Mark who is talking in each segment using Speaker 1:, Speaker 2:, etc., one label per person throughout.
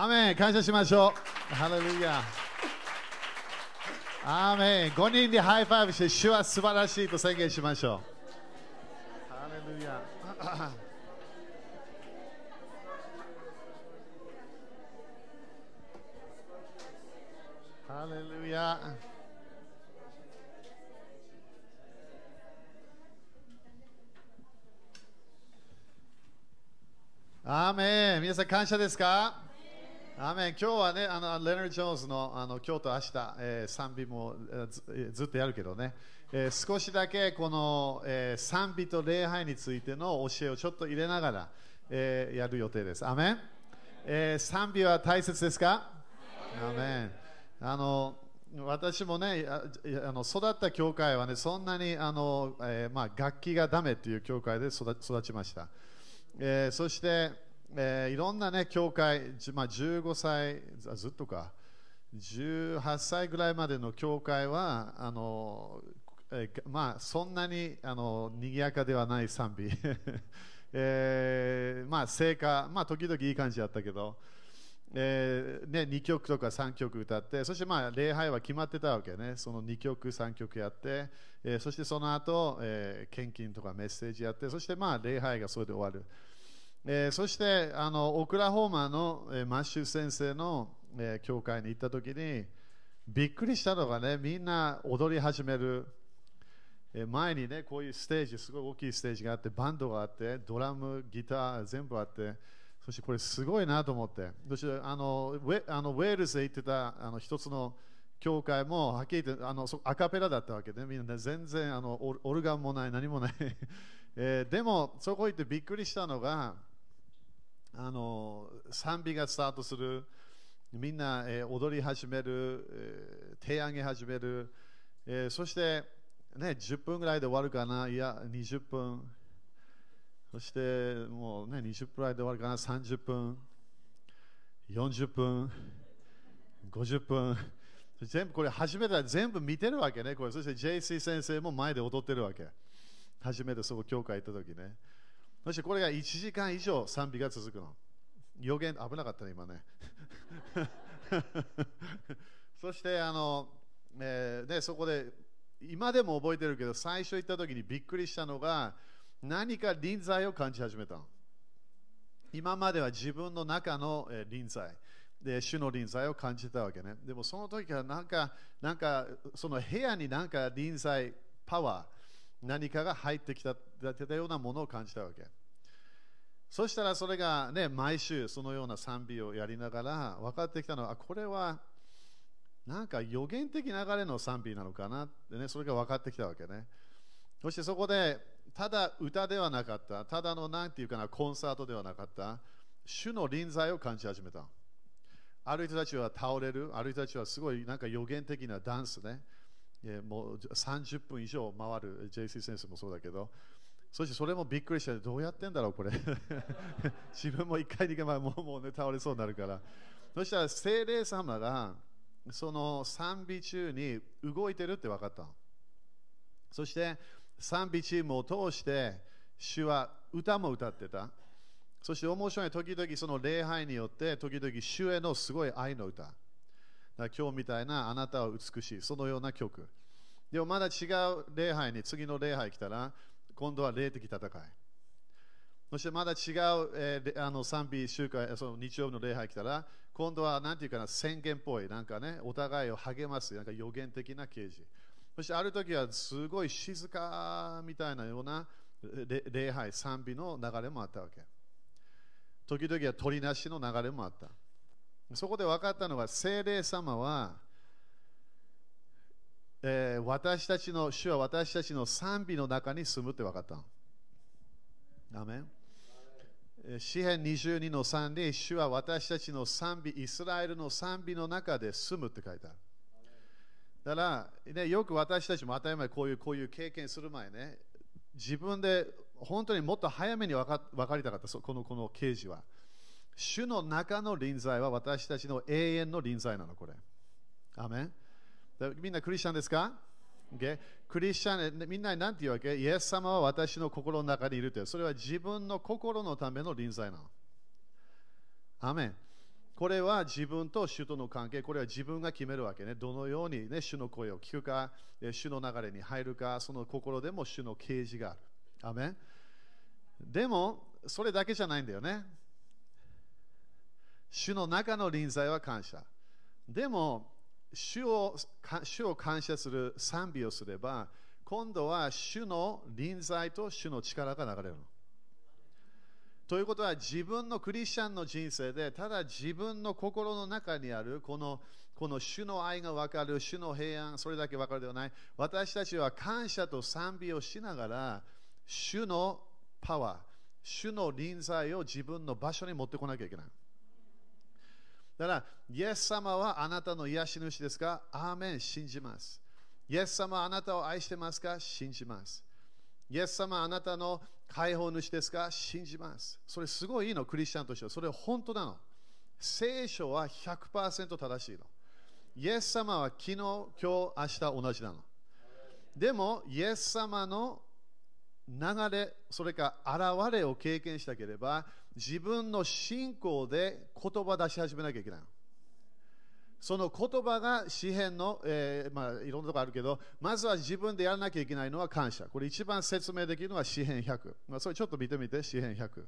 Speaker 1: アメン感謝しましょう。ハレルヤ。アーメン5人でハイファイブして、主は素晴らしいと宣言しましょう。ハレルヤ。ハレルヤ。アーメン皆さん感謝ですか？アメン今日はね、あのレナード・ジョーンズのあの今日と明日、えー、賛美もずずっとやるけどね、えー、少しだけこの、えー、賛美と礼拝についての教えをちょっと入れながら、えー、やる予定です。アメン、えー、賛美は大切ですか？アメンあの私もねあの育った教会はねそんなにあの、えーまあ、楽器がダメという教会で育育ちました。えー、そして、えー、いろんなね、教会、まあ、15歳、ずっとか、18歳ぐらいまでの教会は、あのえー、まあ、そんなにあの賑やかではない賛美。えー、まあ、成果、まあ、時々いい感じだったけど、えーね、2曲とか3曲歌って、そしてまあ礼拝は決まってたわけね、その2曲、3曲やって、えー、そしてその後、えー、献金とかメッセージやって、そしてまあ礼拝がそれで終わる。えー、そしてあのオクラホーマの、えー、マッシュ先生の、えー、教会に行った時にびっくりしたのがねみんな踊り始める、えー、前にねこういうステージすごい大きいステージがあってバンドがあってドラムギター全部あってそしてこれすごいなと思って。そしてあのウェあのウェールズで行ってたあの一つの教会もはっきり言ってあのアカペラだったわけで、ね、みんな、ね、全然あのオルガンもない何もない、えー、でもそこ行ってびっくりしたのがあの賛美がスタートする。みんな、えー、踊り始める、えー、手上げ始める、えー、そして、ね、10分ぐらいで終わるかな。いや20分。そしてもうね20分ぐらいで終わるかな。30分。40分。50分。全部これ初めて全部見てるわけね。これ。そして JC 先生も前で踊ってるわけ。初めてそこ教会行った時ね。そしてこれが1時間以上賛美が続くの。予言、危なかったね、今ね。そしてあの、えー、でそこで今でも覚えてるけど最初行った時にびっくりしたのが何か臨在を感じ始めた今までは自分の中の、臨在で主の臨在を感じたわけねでもその時はなんかなんかその部屋になんか臨在パワー何かが入ってきたたようなものを感じたわけ。そしたらそれがね、毎週そのような賛美をやりながら分かってきたのは、これはなんか予言的流れの賛美なのかなってね、それが分かってきたわけね。そしてそこで、ただ歌ではなかった、ただのなんていうかな、コンサートではなかった、主の臨在を感じ始めた。ある人たちは倒れる、ある人たちはすごいなんか予言的なダンスね。もう30分以上回る JC 先生もそうだけどそしてそれもびっくりしてどうやってんだろうこれ。自分も一回でもうもう、ね、倒れそうになるから。そしたら精霊様がその賛美中に動いてるって分かったそして賛美チームを通して主は歌も歌ってた。そして面白い時々その礼拝によって時々主へのすごい愛の歌。今日みたいなあなたは美しい、そのような曲。でもまだ違う礼拝に、次の礼拝来たら、今度は霊的戦い。そしてまだ違う、えー、あの賛美集会、その日曜日の礼拝来たら、今度は何ていうかな宣言っぽい、なんかね、お互いを励ます、なんか予言的な啓示。そしてある時はすごい静かみたいなような礼拝、賛美の流れもあったわけ。時々は取りなしの流れもあった。そこで分かったのは、聖霊様は、えー、私たちの、主は私たちの賛美の中に住むって分かった。アメン詩篇22の3で、主は私たちの賛美、イスラエルの賛美の中で住むって書いてある。だから、ね、よく私たちも当たり前こういうこういう経験する前ね、自分で本当にもっと早めに分か分かりたかった、このこの刑事は。主の中の臨在は私たちの永遠の臨在なの、これ。アメンみんなクリスチャンですか、okay? クリスチャン、みんなに何て言うわけ？イエス様は私の心の中にいるという。それは自分の心のための臨在なの。アメンこれは自分と主との関係、これは自分が決めるわけね。どのように、ね、主の声を聞くか、主の流れに入るか、その心でも主の啓示がある。アメンでも、それだけじゃないんだよね。主の中の臨在は感謝。でも、主を主を感謝する賛美をすれば、今度は主の臨在と主の力が流れるの。ということは自分のクリスチャンの人生でただ自分の心の中にあるこのこの主の愛が分かる、主の平安、それだけ分かるではない。私たちは感謝と賛美をしながら、主のパワー、主の臨在を自分の場所に持ってこなきゃいけない。だから、イエス様はあなたの癒し主ですか？アーメン、信じます。イエス様はあなたを愛してますか？信じます。イエス様はあなたの解放主ですか？信じます。それすごいいいの、クリスチャンとしては。それ本当なの。聖書は100%正しいの。イエス様は昨日、今日、明日同じなの。でも、イエス様の流れ、それか現れを経験したければ、自分の信仰で言葉出し始めなきゃいけない。その言葉が詩篇の、えー、まあ、いろんなところあるけど、まずは自分でやらなきゃいけないのは感謝。これ一番説明できるのは詩篇100。まあ、それちょっと見てみて、詩篇100。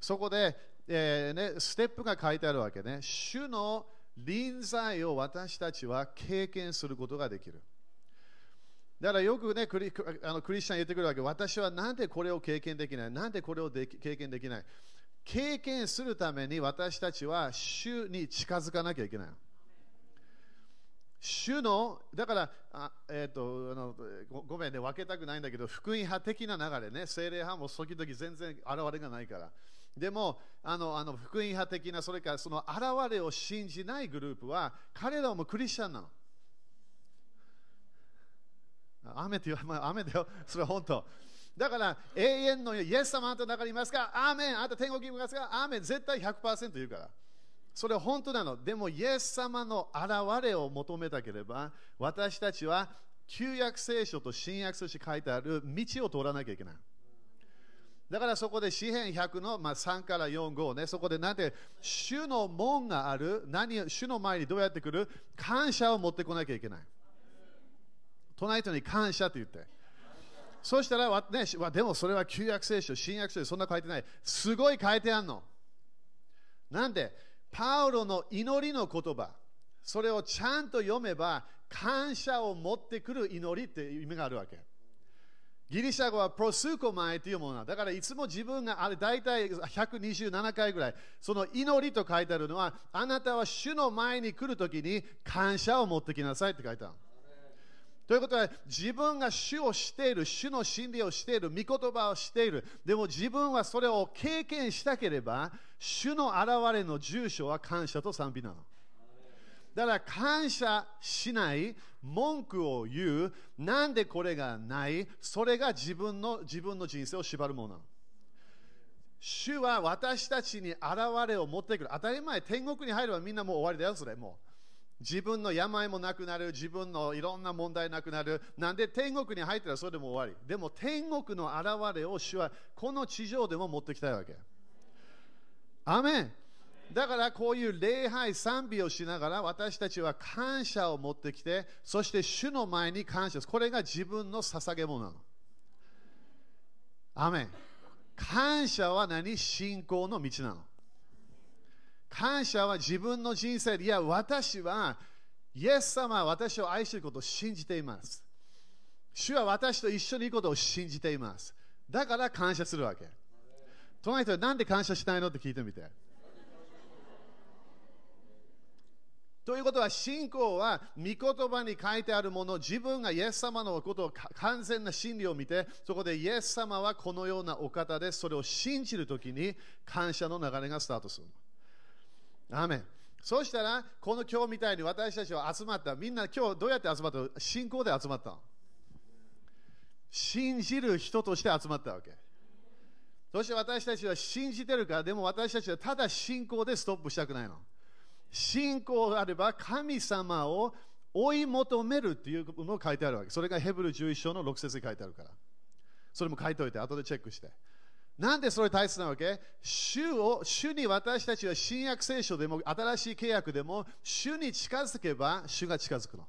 Speaker 1: そこで、えー、ね、ステップが書いてあるわけね。主の臨在を私たちは経験することができる。だからよくねクリあのクリスチャン言ってくるわけ私はなんでこれを経験できない？なんでこれをで経験できない？経験するために私たちは主に近づかなきゃいけない。主の、だから、あえーとあのごごめんね、分けたくないんだけど、福音派的な流れね、精霊派も時々全然現れがないから。でも、あのあの福音派的な、それからその現れを信じないグループは、彼らもクリスチャンなの。雨って言わ、まあ、雨だよ、それは本当。だから永遠のイエス様あなたの中にいますかアーメンあなた天国にいますかアーメン絶対100%言うから。それは本当なの。でもイエス様の現れを求めたければ私たちは旧約聖書と新約聖書書いてある道を通らなきゃいけない。だからそこで詩篇100の、まあ、3から4、5ね、そこでなんて、主の門がある、何主の前にどうやって来る？感謝を持ってこなきゃいけない。隣人に感謝と言って。そしたら、ね、でもそれは旧約聖書、新約聖書、そんな書いてない。すごい書いてあるの。なんで、パウロの祈りの言葉、それをちゃんと読めば、感謝を持ってくる祈りっていう意味があるわけ。ギリシャ語はプロスーコマイというものだからいつも自分があれ大体127回ぐらいその祈りと書いてあるのはあなたは主の前に来るときに感謝を持ってきなさいって書いてある。ということは自分が主をしている、主の真理をしている、御言葉をしている。でも自分はそれを経験したければ、主の現れの住所は感謝と賛美なの。だから感謝しない、文句を言う、なんでこれがない、それが自分の自分の人生を縛るものなの。主は私たちに現れを持ってくる。当たり前、天国に入ればみんなもう終わりだよ、それもう。自分の病もなくなる、自分のいろんな問題なくなる。なんで天国に入ったらそれでも終わり。でも天国の現れを主はこの地上でも持ってきたいわけ。アメンだからこういう礼拝、賛美をしながら私たちは感謝を持ってきて、そして主の前に感謝す。これが自分の捧げ物なの。アメン感謝は何？信仰の道なの。感謝は自分の人生で、いや、私は、イエス様は私を愛していることを信じています。主は私と一緒にいることを信じています。だから感謝するわけ。隣人は何で感謝しないのって聞いてみて。ということは、信仰は御言葉に書いてあるもの、自分がイエス様のことを完全な真理を見て、そこでイエス様はこのようなお方で、それを信じるときに感謝の流れがスタートする。アメンそしたら、この今日みたいに私たちは集まった。みんな今日どうやって集まった？信仰で集まった信じる人として集まったわけ。そして私たちは信じてるから、でも私たちはただ信仰でストップしたくないの。信仰があれば神様を追い求めるっていうのを書いてあるわけ。それがヘブル11章の6節に書いてあるから。それも書いておいて、後でチェックして。なんでそれ大切なわけ？主を主に私たちは新約聖書でも新しい契約でも主に近づけば主が近づくの。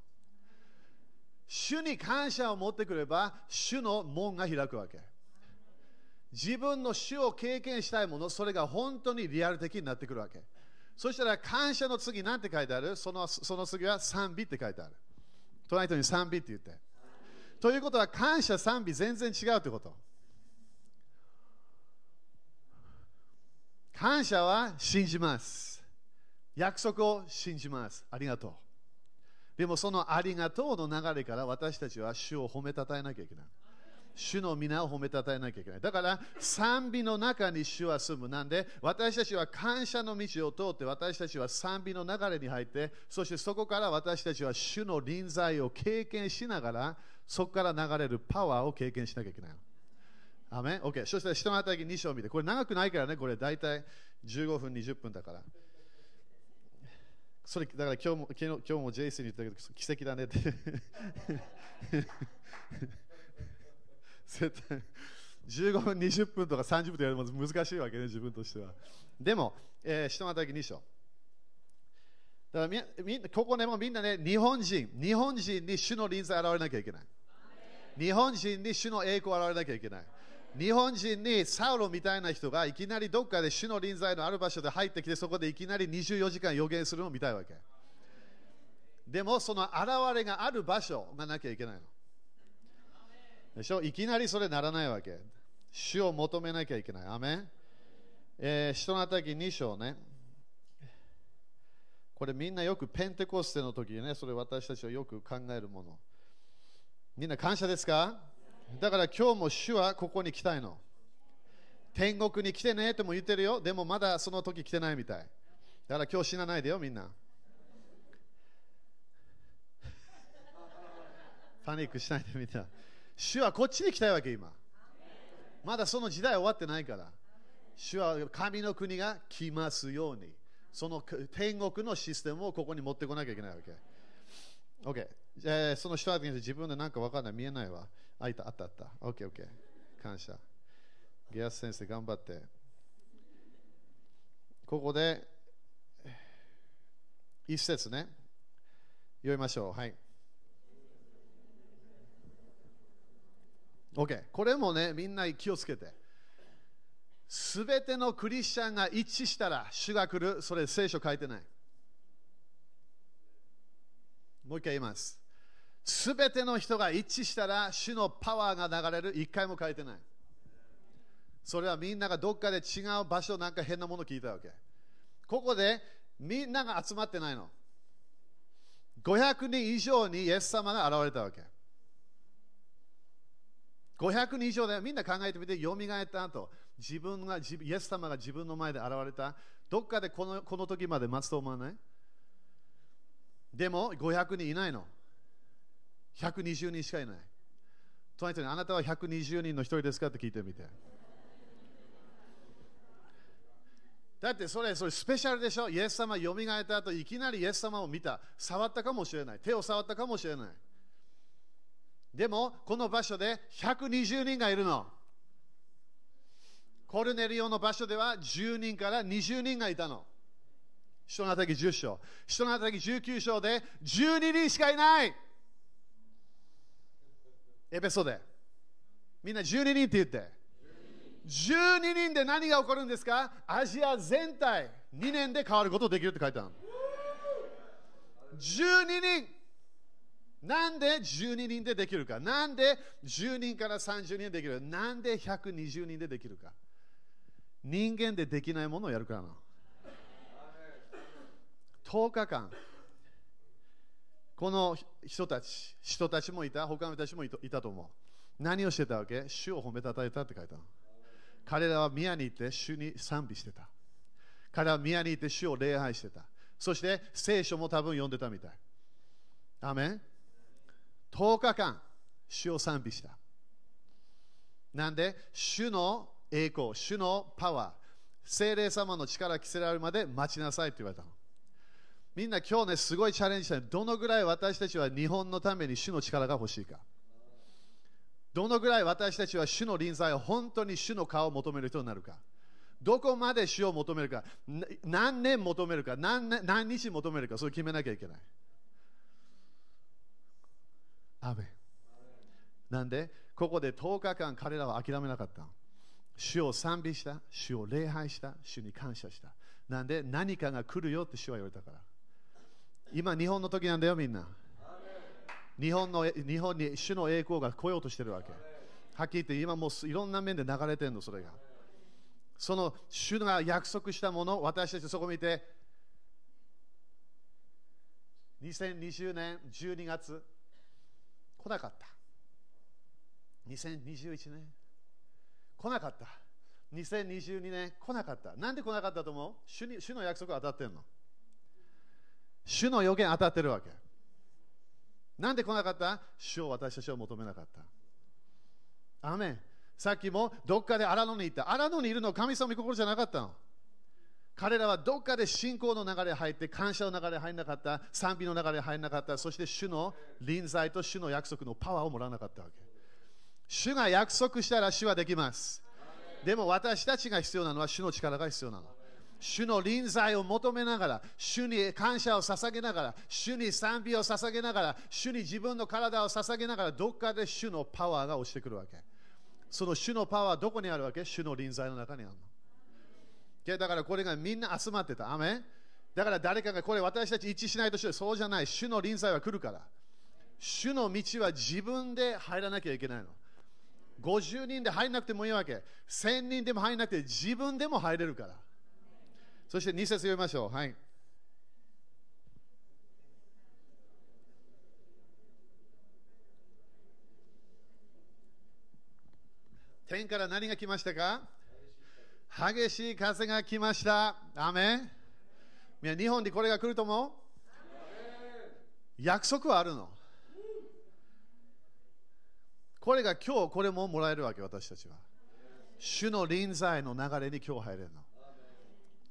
Speaker 1: 主に感謝を持ってくれば主の門が開くわけ。自分の主を経験したいもの、それが本当にリアル的になってくるわけ。そしたら感謝の次何て書いてある？そのその次は賛美って書いてある。隣人に賛美って言って。ということは感謝、賛美全然違うってこと。感謝は信じます。約束を信じます。ありがとう。でもそのありがとうの流れから私たちは主を褒めたたえなきゃいけない。主の皆を褒めたたえなきゃいけない。だから賛美の中に主は住む。なんで私たちは感謝の道を通って私たちは賛美の流れに入ってそしてそこから私たちは主の臨在を経験しながらそこから流れるパワーを経験しなきゃいけない。アメン ?OK。そしたら人の働き2章を見て。これ長くないからね。これ大体15分、20分だから。それだから今日も昨日今日もジェイスに言ったけど奇跡だねって絶対15分、20分とか30分とやるの難しいわけね、自分としては。でも、えー、人の働き2章。だからみみここでもみんなね、日本人、日本人に主の臨在現れなきゃいけない。日本人に主の栄光を現れなきゃいけない。日本人にサウロみたいな人がいきなりどっかで主の臨在のある場所で入ってきてそこでいきなり24時間予言するのを見たいわけ。でもその現れがある場所がなきゃいけないの。でしょ？いきなりそれならないわけ。主を求めなきゃいけない。アメン、えー、人の働き2章ね。これみんなよくペンテコステの時ね、それ私たちはよく考えるもの。みんな感謝ですか？だから今日も主はここに来たいの。天国に来てねとも言ってるよ。でもまだその時来てないみたい。だから今日死なないでよ、みんな。パニックしないでみんな。主はこっちに来たいわけ、今。まだその時代終わってないから。主は神の国が来ますように。その天国のシステムをここに持ってこなきゃいけないわけ。OK。えー、その人は自分で何か分かんない、見えないわ。あ、いた、あった、あった。OK、OK。感謝。ゲアス先生、頑張って。ここで、一節ね。読みましょう。はい。OK。これもね、みんな気をつけて。すべてのクリスチャンが一致したら、主が来る。それ聖書書いてない。もう一回言います。すべての人が一致したら、主のパワーが流れる。一回も書いてない。それはみんながどっかで違う場所なんか変なもの聞いたわけ。ここでみんなが集まってないの。500人以上にイエス様が現れたわけ。500人以上でみんな考えてみて、よみがえった後、自分がイエス様が自分の前で現れた。どっかでこのこの時まで待つと思わない？でも500人いないの。120人しかいない。隣人にあなたは120人の一人ですか？って聞いてみて。だってそれそれスペシャルでしょ？イエス様よみがえった後いきなりイエス様を見た。触ったかもしれない。手を触ったかもしれない。でもこの場所で120人がいるの。コルネリオの場所では10人から20人がいたの。人の働き10章。人の働き19章で12人しかいない。エペソで。みんな12人って言って。12人で何が起こるんですか？アジア全体2年で変わることできるって書いてある。12人なんで12人でできるか？なんで10人から30人でできる？なんで120人でできるか？人間でできないものをやるからな。10日間この人たち、人たちもいた、他の人たちもいたと思う。何をしてたわけ？主を褒めたたえたって書いたの彼らは宮に行って主に賛美してた。彼らは宮に行って主を礼拝してた。そして聖書も多分読んでたみたい。アメン ?10 日間、主を賛美した。なんで、主の栄光、主のパワー、精霊様の力着せられるまで待ちなさいって言われたの。みんな今日ね、すごいチャレンジしたどのぐらい私たちは日本のために主の力が欲しいか。どのぐらい私たちは主の臨在を本当に主の顔を求める人になるか。どこまで主を求めるか、何年求めるか何、何日求めるか、それ決めなきゃいけない。アメなんで、ここで10日間彼らは諦めなかった。主を賛美した、主を礼拝した、主に感謝した。なんで、何かが来るよって主は言われたから。今、日本の時なんだよ、みんな。日本の日本に主の栄光が来ようとしてるわけ。はっきり言って、今もういろんな面で流れてるの、それが。その主が約束したもの、私たちそこ見て、2020年12月、来なかった。2021年、来なかった。2022年、来なかった。なんで来なかったと思う？主に主の約束当たってんの？主の予言当たってるわけ。なんで来なかった？主を私たちを求めなかった。アメ。さっきもどっかで荒野に行った。荒野にいるの神様の心じゃなかったの。彼らはどっかで信仰の流れ入って、感謝の流れ入らなかった、賛美の流れ入らなかった、そして主の臨在と主の約束のパワーをもらわなかったわけ。主が約束したら主はできます。でも私たちが必要なのは主の力が必要なの。主の臨在を求めながら、主に感謝を捧げながら、主に賛美を捧げながら、主に自分の体を捧げながら、どっかで主のパワーが落ちてくるわけ。その主のパワーはどこにあるわけ？主の臨在の中にあるの。だからこれがみんな集まってた。アメだから誰かがこれ私たち一致しないとしてそうじゃない。主の臨在は来るから。主の道は自分で入らなきゃいけないの。50人で入らなくてもいいわけ。1000人でも入らなくて自分でも入れるから。そして2節読みましょう。はい。天から何が来ましたか？激しい風が来ました。アメン日本にこれが来ると思う？約束はあるの。これが今日これももらえるわけ、私たちは。主の臨在の流れに今日入れるの。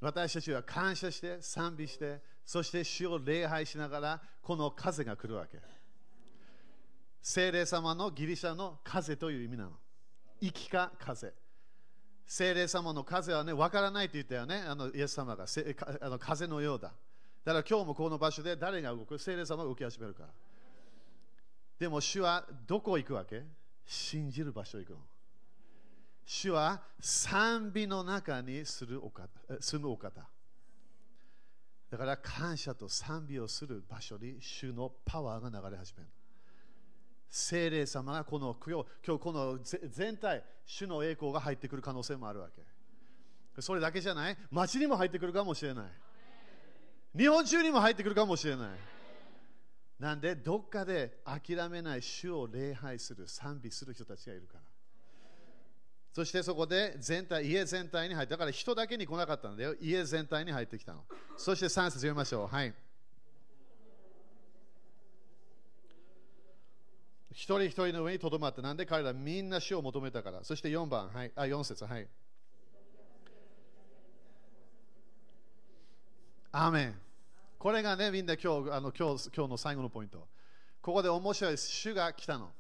Speaker 1: 私たちは感謝して、賛美して、そして主を礼拝しながら、この風が来るわけ。聖霊様のギリシャの風という意味なの。生きか風。聖霊様の風はね、わからないと言ったよね、あのイエス様があの風のようだ。だから今日もこの場所で誰が動く？聖霊様が動き始めるから。でも主はどこ行くわけ？信じる場所行くの。主は賛美の中にするお方住むお方。だから感謝と賛美をする場所に主のパワーが流れ始める。聖霊様がこの今日この全体、主の栄光が入ってくる可能性もあるわけ。それだけじゃない街にも入ってくるかもしれない。日本中にも入ってくるかもしれない。なんで、どっかで諦めない主を礼拝する、賛美する人たちがいるから。そしてそこで全体、家全体に入って、だから人だけに来なかったんだよ。家全体に入ってきたの。そして3節読みましょう。はい。一人一人の上にとどまって、なんで彼らみんな死を求めたから。そして4番、はい、あ4節、はい。アーメン。これがね、みんな今日あの今日今日の最後のポイント。ここで面白い主が来たの。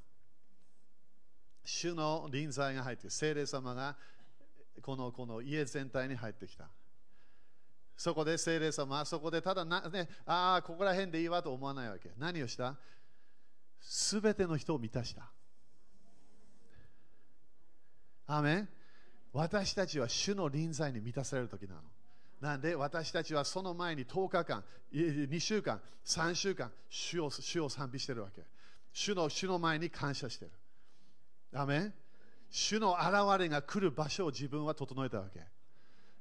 Speaker 1: 主の臨在が入って、聖霊様がこのこの家全体に入ってきた。そこで聖霊様は、そこでただな、ね、ああ、ここら辺でいいわと思わないわけ。何をした？すべての人を満たした。アメン？私たちは主の臨在に満たされる時なの。なんで？私たちはその前に10日間、2週間、3週間、主を主を賛美してるわけ。主の主の前に感謝してる。アメ主の現れが来る場所を自分は整えたわけ。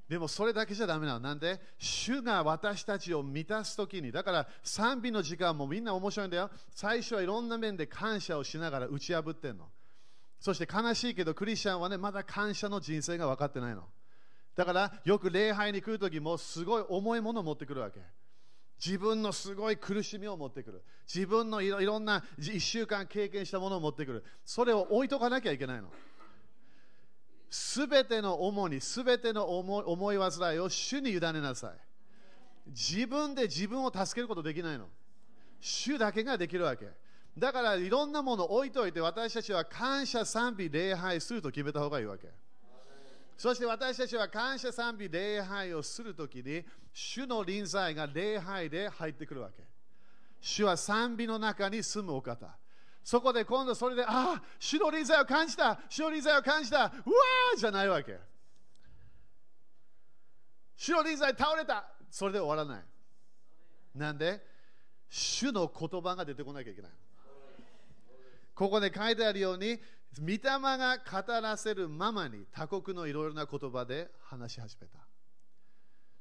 Speaker 1: でもそれだけじゃだめなの。なんで、主が私たちを満たすときに、だから賛美の時間もみんな面白いんだよ。最初はいろんな面で感謝をしながら打ち破ってんの。そして悲しいけど、クリスチャンはね、まだ感謝の人生が分かってないの。だからよく礼拝に来るときもすごい重いものを持ってくるわけ。自分のすごい苦しみを持ってくる。自分のいろんな1週間経験したものを持ってくる。それを置いとかなきゃいけないの。すべての重荷、すべての思い煩いを主に委ねなさい。自分で自分を助けることできないの。主だけができるわけ。だからいろんなものを置いといて私たちは感謝賛美礼拝すると決めた方がいいわけ。そして私たちは感謝賛美礼拝をするときに主の臨在が礼拝で入ってくるわけ。主は賛美の中に住むお方。そこで今度それで、ああ、主の臨在を感じた、主の臨在を感じた、うわーじゃないわけ。主の臨在倒れた、それで終わらない。なんで、主の言葉が出てこなきゃいけない。ここで書いてあるように、御霊が語らせるままに他国のいろいろな言葉で話し始めた。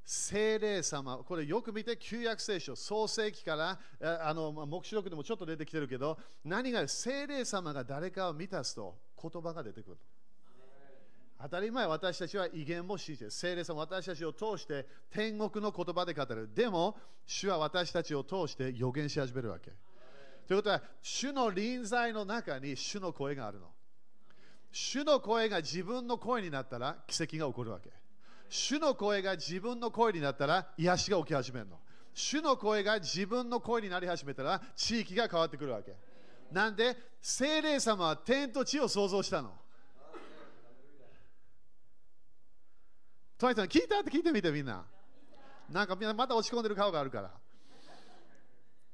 Speaker 1: 聖霊様、これよく見て、旧約聖書、創世記からあの黙示録でもちょっと出てきてるけど、何が聖霊様が誰かを満たすと言葉が出てくる。当たり前、私たちは威厳も信じて、聖霊様、私たちを通して天国の言葉で語る。でも、主は私たちを通して予言し始めるわけ。ということは、主の臨在の中に主の声があるの。主の声が自分の声になったら奇跡が起こるわけ。主の声が自分の声になったら癒しが起き始めるの。主の声が自分の声になり始めたら地域が変わってくるわけ。なんで、精霊様は天と地を創造したの。トライさん、聞いたって聞いてみてみんな。なんかみんなまた落ち込んでる顔があるから。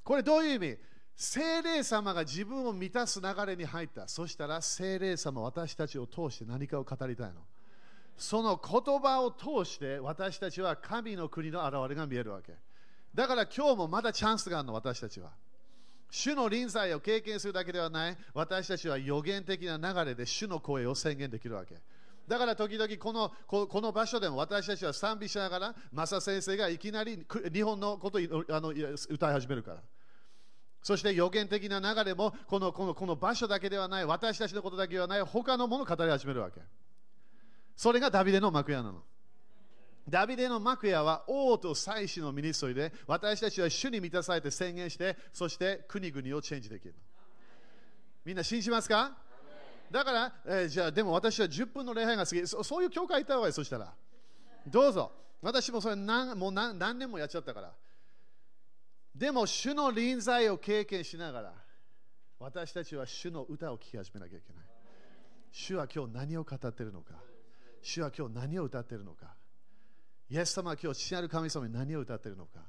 Speaker 1: これどういう意味？精霊様が自分を満たす流れに入った。そしたら精霊様、私たちを通して何かを語りたいの。その言葉を通して私たちは神の国の現れが見えるわけ。だから今日もまだチャンスがあるの、私たちは。主の臨在を経験するだけではない、私たちは予言的な流れで主の声を宣言できるわけ。だから時々このこの場所でも私たちは賛美しながら、マサ先生がいきなり日本のことをあの歌い始めるから。そして予言的な流れもこのこのこの場所だけではない、私たちのことだけではない、他のものを語り始めるわけ。それがダビデの幕屋なの。ダビデの幕屋は王と祭司のミニストリーで私たちは主に満たされて宣言してそして国々をチェンジできる。みんな信じますか？だから、えー、じゃあでも私は10分の礼拝が好きそそういう教会行った方がいいそしたらどうぞ私もそれ何もう何何年もやっちゃったからでも主の臨在を経験しながら私たちは主の歌を聴き始めなきゃいけない。主は今日何を語っているのか。主は今日何を歌っているのか。イエス様は今日父なる神様に何を歌っているのか。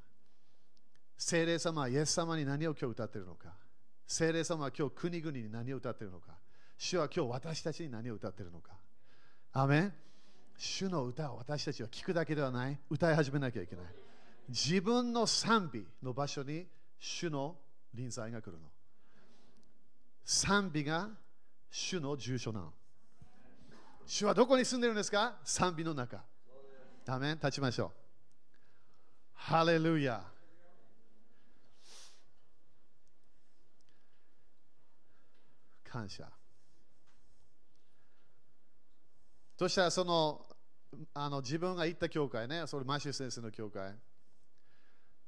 Speaker 1: 聖霊様はイエス様に何を今日歌っているのか。聖霊様は今日国々に何を歌っているのか。主は今日私たちに何を歌っているのか。アメン。主の歌を私たちは聞くだけではない。歌い始めなきゃいけない。自分の賛美の場所に主の臨在が来るの賛美が主の住所なの主はどこに住んでるんですか？賛美の中。アメ立ちましょう。ハレルヤ。感謝。そしたらそのあの自分が行った教会ね、それマシュー先生の教会。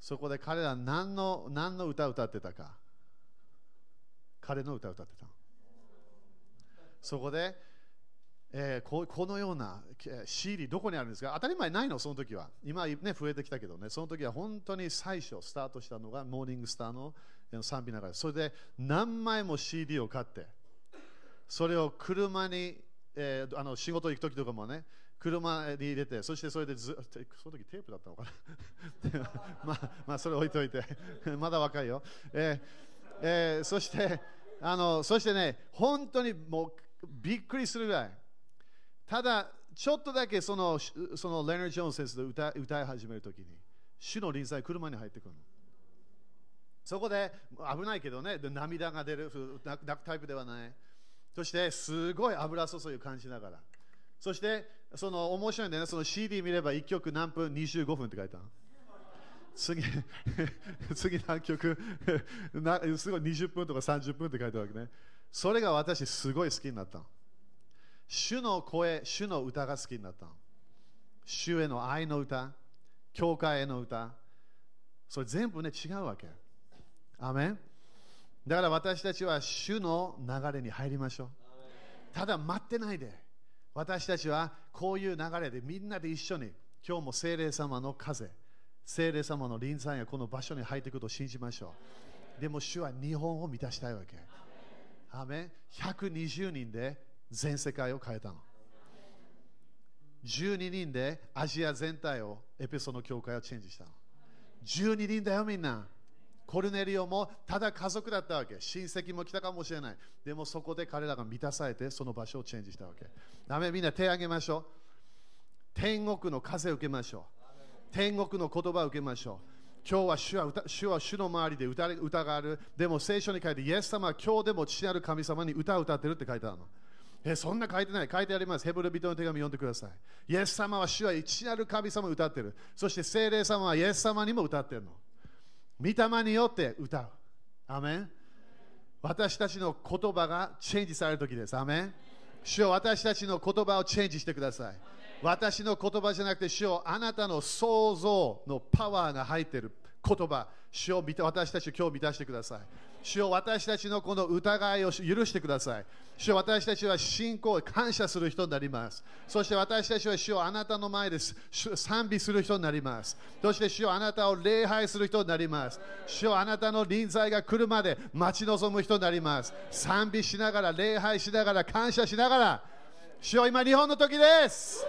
Speaker 1: そこで彼ら何の何の歌を歌ってたか。彼の歌を歌ってた。そこでえー、ここのような CD どこにあるんですか当たり前ないの、その時は。今、ね、増えてきたけどね、その時は本当に最初スタートしたのがモーニングスターの賛美ながら、それで何枚も CD を買って、それを車に、えー、あの仕事行く時とかもね、車に入れて、そしてそれでずその時テープだったのかな？まあ、まあ、それ置いといて、まだ若いよ。えーえー、そしてあの、そしてね、本当にもうびっくりするぐらい。ただ、ちょっとだけそのそのレナー・ジョーン先生と歌歌い始めるときに、主の臨在、車に入ってくるの。そこで危ないけどね、涙が出る、泣くタイプではない。そして、すごい油注ぎを感じながら。そして、その面白いんでね、その CD 見れば1曲何分 ?25 分って書いた。次 次何曲？なすごい20分とか30分って書いてあるわけね。それが私すごい好きになった。主の声、主の歌が好きになった主への愛の歌、教会への歌、それ全部ね、違うわけ。アメン？だから私たちは主の流れに入りましょう。ただ待ってないで。私たちはこういう流れでみんなで一緒に今日も聖霊様の風、聖霊様の臨在がこの場所に入っていくと信じましょう。でも主は日本を満たしたいわけ。アメン120人で全世界を変えたの。12人でアジア全体をエペソの教会をチェンジしたの。12人だよみんな。コルネリオもただ家族だったわけ。親戚も来たかもしれない。でもそこで彼らが満たされてその場所をチェンジしたわけ。ダメみんな手を挙げましょう。天国の風を受けましょう。天国の言葉を受けましょう。今日は主は歌主は主の周りで歌歌がある。でも聖書に書いて、イエス様は今日でも父なる神様に歌を歌ってるって書いてあるの。えそんな書いてない。書いてあります。ヘブル人の手紙読んでください。イエス様は主は父なる神様を歌ってる。そして聖霊様はイエス様にも歌ってるの。御霊によって歌う。アメン私たちの言葉がチェンジされる時です。アメン主よ私たちの言葉をチェンジしてください。私の言葉じゃなくて、主よあなたの想像のパワーが入っている言葉、主を私たちを今日満たしてください。主よ私たちのこの疑いを許してください。主よ私たちは信仰を感謝する人になります。そして私たちは主をあなたの前です。賛美する人になります。そして主よあなたを礼拝する人になります。主よあなたの臨在が来るまで待ち望む人になります。賛美しながら、礼拝しながら、感謝しながら、主よ今日本の時です。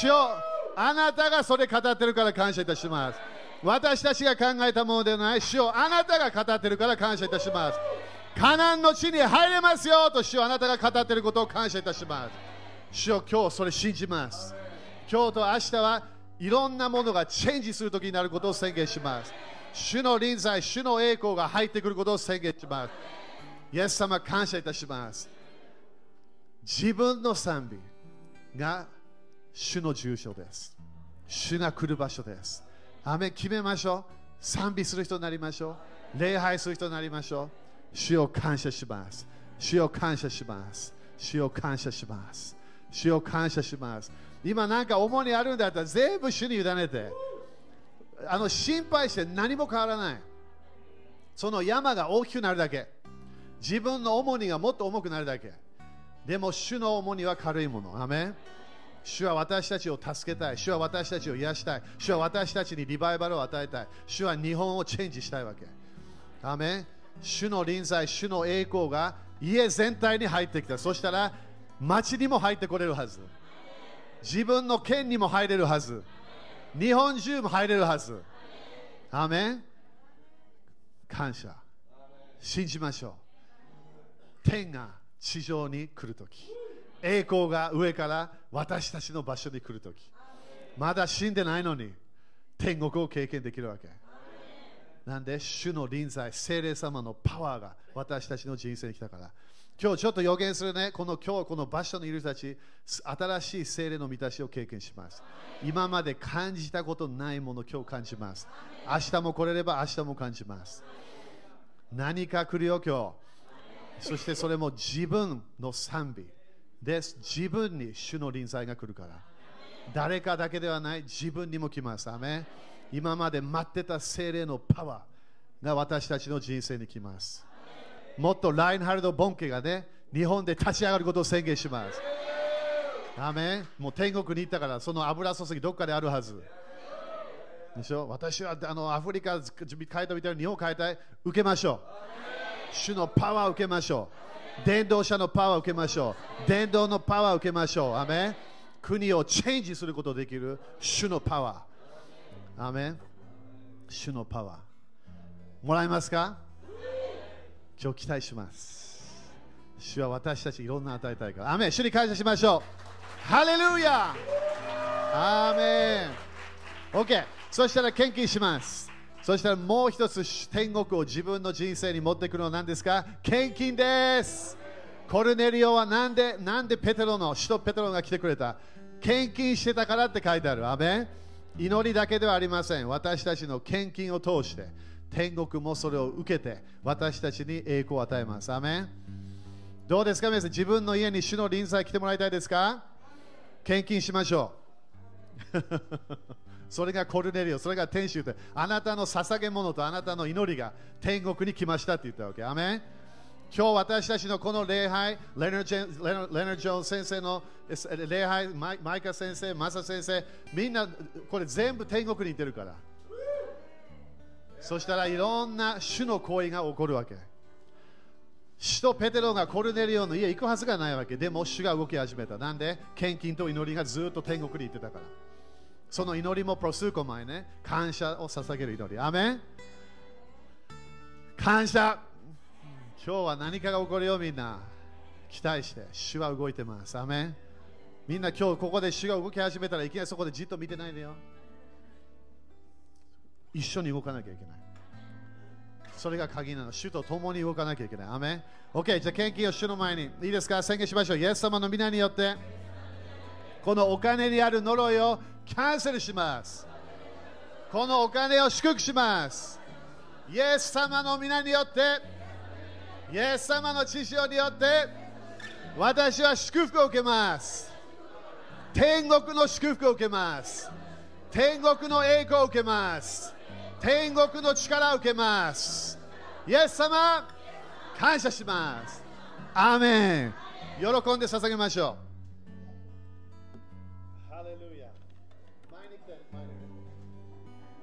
Speaker 1: 主よあなたがそれ語ってるから感謝いたします。私たちが考えたものではない主をあなたが語っているから感謝いたします。カナンの地に入れますよと主をあなたが語っていることを感謝いたします。主を今日それ信じます。今日と明日はいろんなものがチェンジするときになることを宣言します。主の臨在、主の栄光が入ってくることを宣言します。イエス様感謝いたします。自分の賛美が主の住所です。主が来る場所です。アメ決めましょう。賛美する人になりましょう。礼拝する人になりましょう。主を感謝します。主を感謝します。主を感謝します。主を感謝します。今なんか重荷あるんだったら全部主に委ねて。あの心配して何も変わらない。その山が大きくなるだけ。自分の重荷がもっと重くなるだけ。でも主の重荷は軽いもの。アメ主は私たちを助けたい。主は私たちを癒したい。主は私たちにリバイバルを与えたい。主は日本をチェンジしたいわけ。アメン主の臨在、主の栄光が家全体に入ってきた。そしたら町にも入ってこれるはず。自分の県にも入れるはず。日本中も入れるはず。アメン感謝。信じましょう。天が地上に来るとき。栄光が上から私たちの場所に来るとき、まだ死んでないのに天国を経験できるわけ。なんで、主の臨在、精霊様のパワーが私たちの人生に来たから。今日ちょっと予言するね、この今日この場所にいる人たち、新しい精霊の満たしを経験します。今まで感じたことないもの今日感じます。明日も来れれば明日も感じます。何か来るよ今日。そしてそれも自分の賛美。です。自分に主の臨在が来るから。誰かだけではない、自分にも来ます。アメ今まで待ってた精霊のパワーが私たちの人生に来ます。もっとラインハルド・ボンケがね、日本で立ち上がることを宣言します。アメもう天国に行ったから、その油注ぎどっかであるはず。でしょ？私はあのアフリカ変えたみたいに日本変えたい。受けましょう。主のパワーを受けましょう。伝道者のパワーを受けましょう。伝道のパワーを受けましょう。アメン国をチェンジすることができる主のパワー。アメン主のパワー。もらえますか？今日期待します。主は私たちいろんな与えたいから。アメン主に感謝しましょう。ハレルヤアーメン !OK。そしたら献金します。そしたらもう一つ天国を自分の人生に持ってくるのは何ですか？献金です。コルネリオはなんで、なんでペテロの、使徒ペテロが来てくれた？献金してたからって書いてある。アメ祈りだけではありません。私たちの献金を通して、天国もそれを受けて、私たちに栄光を与えます。アメどうですか？皆さん、自分の家に主の臨在来てもらいたいですか？献金しましょう。それがコルネリオ、それが天使で、あなたの捧げ物とあなたの祈りが天国に来ましたって言ったわけ。アメン今日私たちのこの礼拝、レナ・ジョン先生の礼拝、マイカ先生、マサ先生、みんなこれ全部天国に行ってるから。そしたらいろんな種の行為が起こるわけ。使徒ペテロがコルネリオの家行くはずがないわけ。でも主が動き始めた。なんで？献金と祈りがずっと天国に行ってたから。その祈りもプロスーコ前ね、感謝を捧げる祈り。アメン感謝今日は何かが起こるよみんな。期待して、主は動いてます。アメンみんな今日ここで主が動き始めたらいきなりそこでじっと見てないでよ。一緒に動かなきゃいけない。それが鍵なの。主と共に動かなきゃいけない。アメン ?OK、じゃあ献金を主の前に。いいですか？宣言しましょう。イエス様の皆によって、このお金にある呪いをキャンセルします。このお金を祝福します。イエス様の皆によって、イエス様の知性によって、私は祝福を受けます。天国の祝福を受けます。天国の栄光を受けます。天国の力を受けます。イエス様、感謝します。アーメン。喜んで捧げましょう。